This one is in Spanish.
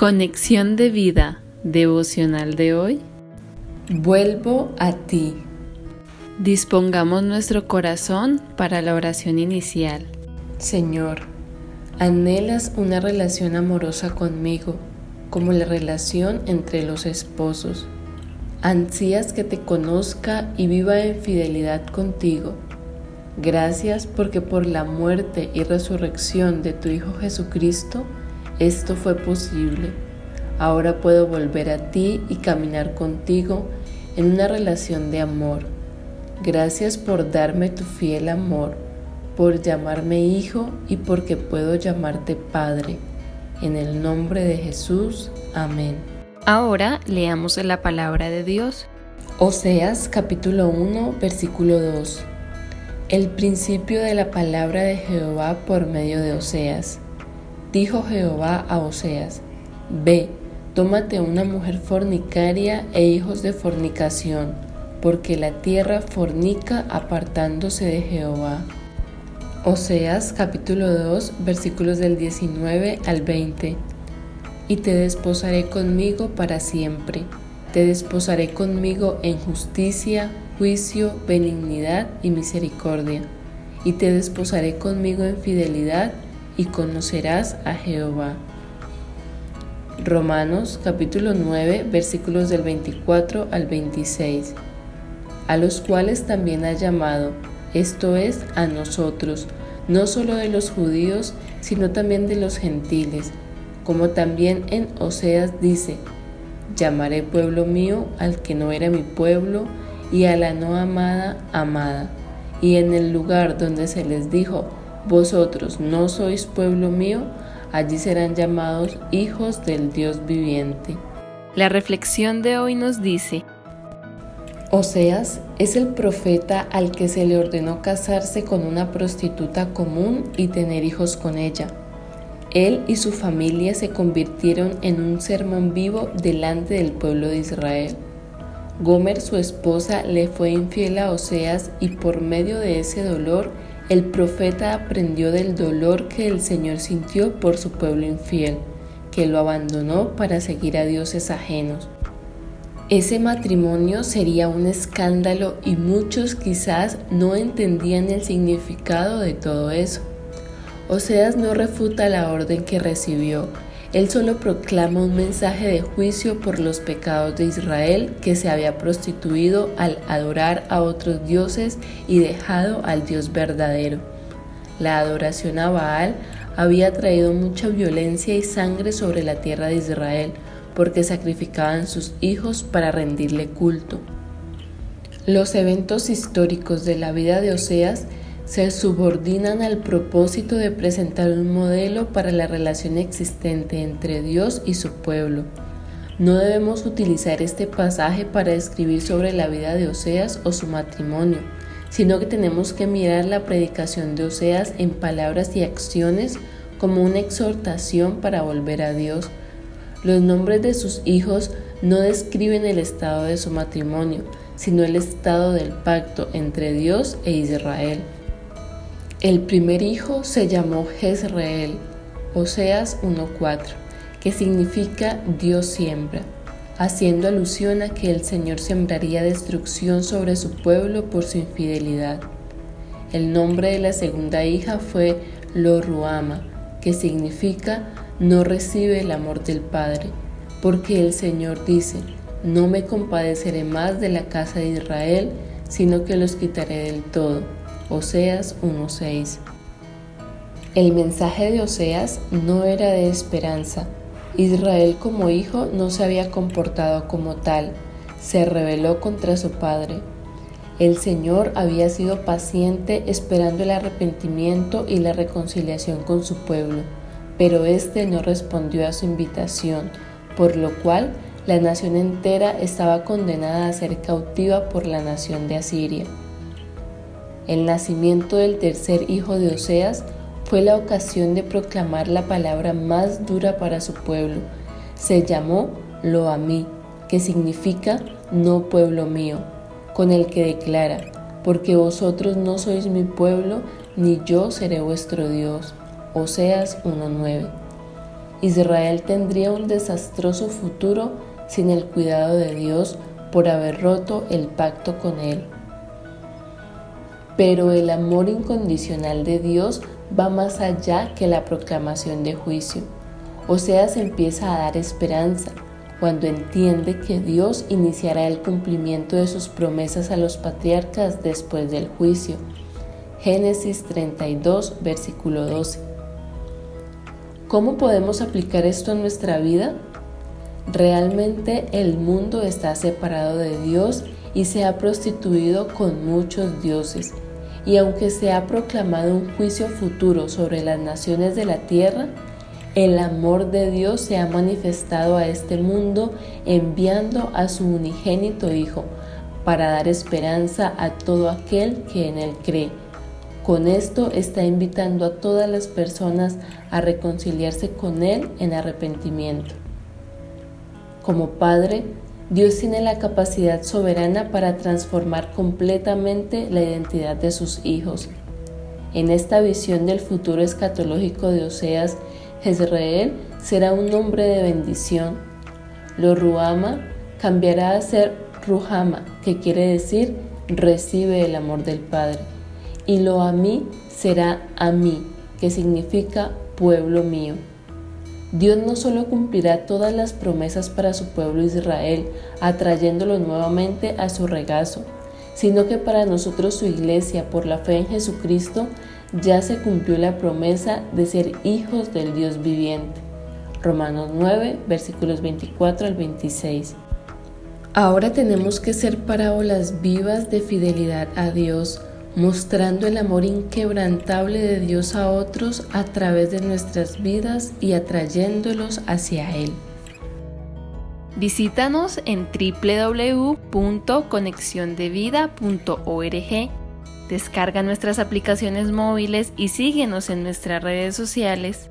Conexión de vida devocional de hoy. Vuelvo a ti. Dispongamos nuestro corazón para la oración inicial. Señor, anhelas una relación amorosa conmigo, como la relación entre los esposos. Ansías que te conozca y viva en fidelidad contigo. Gracias porque por la muerte y resurrección de tu Hijo Jesucristo, esto fue posible. Ahora puedo volver a ti y caminar contigo en una relación de amor. Gracias por darme tu fiel amor, por llamarme hijo y porque puedo llamarte Padre. En el nombre de Jesús. Amén. Ahora leamos la palabra de Dios. Oseas capítulo 1 versículo 2. El principio de la palabra de Jehová por medio de Oseas. Dijo Jehová a Oseas, Ve, tómate una mujer fornicaria e hijos de fornicación, porque la tierra fornica apartándose de Jehová. Oseas capítulo 2 versículos del 19 al 20. Y te desposaré conmigo para siempre, te desposaré conmigo en justicia, juicio, benignidad y misericordia, y te desposaré conmigo en fidelidad, y conocerás a Jehová. Romanos capítulo 9 versículos del 24 al 26. A los cuales también ha llamado, esto es, a nosotros, no solo de los judíos, sino también de los gentiles, como también en Oseas dice, llamaré pueblo mío al que no era mi pueblo, y a la no amada, amada. Y en el lugar donde se les dijo, vosotros no sois pueblo mío, allí serán llamados hijos del Dios viviente. La reflexión de hoy nos dice, Oseas es el profeta al que se le ordenó casarse con una prostituta común y tener hijos con ella. Él y su familia se convirtieron en un sermón vivo delante del pueblo de Israel. Gomer, su esposa, le fue infiel a Oseas y por medio de ese dolor el profeta aprendió del dolor que el Señor sintió por su pueblo infiel, que lo abandonó para seguir a dioses ajenos. Ese matrimonio sería un escándalo y muchos quizás no entendían el significado de todo eso. Oseas no refuta la orden que recibió, él solo proclama un mensaje de juicio por los pecados de Israel que se había prostituido al adorar a otros dioses y dejado al Dios verdadero. La adoración a Baal había traído mucha violencia y sangre sobre la tierra de Israel porque sacrificaban sus hijos para rendirle culto. Los eventos históricos de la vida de Oseas se subordinan al propósito de presentar un modelo para la relación existente entre Dios y su pueblo. No debemos utilizar este pasaje para escribir sobre la vida de Oseas o su matrimonio, sino que tenemos que mirar la predicación de Oseas en palabras y acciones como una exhortación para volver a Dios. Los nombres de sus hijos no describen el estado de su matrimonio, sino el estado del pacto entre Dios e Israel. El primer hijo se llamó Jezreel, Oseas 1.4, que significa Dios siembra, haciendo alusión a que el Señor sembraría destrucción sobre su pueblo por su infidelidad. El nombre de la segunda hija fue Loruama, que significa no recibe el amor del Padre, porque el Señor dice, no me compadeceré más de la casa de Israel, sino que los quitaré del todo Oseas 1.6. El mensaje de Oseas no era de esperanza. Israel como hijo no se había comportado como tal, se rebeló contra su padre. El Señor había sido paciente esperando el arrepentimiento y la reconciliación con su pueblo, pero éste no respondió a su invitación, por lo cual la nación entera estaba condenada a ser cautiva por la nación de Asiria. El nacimiento del tercer hijo de Oseas fue la ocasión de proclamar la palabra más dura para su pueblo. Se llamó Loamí, que significa no pueblo mío, con el que declara, porque vosotros no sois mi pueblo, ni yo seré vuestro Dios. Oseas 1.9. Israel tendría un desastroso futuro sin el cuidado de Dios por haber roto el pacto con Él. Pero el amor incondicional de Dios va más allá que la proclamación de juicio. Oseas empieza a dar esperanza cuando entiende que Dios iniciará el cumplimiento de sus promesas a los patriarcas después del juicio. Génesis 32, versículo 12. ¿Cómo podemos aplicar esto en nuestra vida? Realmente el mundo está separado de Dios y se ha prostituido con muchos dioses. Y aunque se ha proclamado un juicio futuro sobre las naciones de la tierra, el amor de Dios se ha manifestado a este mundo enviando a su unigénito Hijo para dar esperanza a todo aquel que en Él cree. Con esto está invitando a todas las personas a reconciliarse con Él en arrepentimiento. Como Padre, Dios tiene la capacidad soberana para transformar completamente la identidad de sus hijos. En esta visión del futuro escatológico de Oseas, Jezreel será un nombre de bendición. Lo Ruama cambiará a ser Ruhama, que quiere decir recibe el amor del Padre. Y lo a mí será a mí, que significa pueblo mío. Dios no solo cumplirá todas las promesas para su pueblo Israel, atrayéndolo nuevamente a su regazo, sino que para nosotros su iglesia, por la fe en Jesucristo, ya se cumplió la promesa de ser hijos del Dios viviente. Romanos 9, versículos 24 al 26. Ahora tenemos que ser parábolas vivas de fidelidad a Dios, mostrando el amor inquebrantable de Dios a otros a través de nuestras vidas y atrayéndolos hacia Él. Visítanos en www.conexiondevida.org Descarga nuestras aplicaciones móviles y síguenos en nuestras redes sociales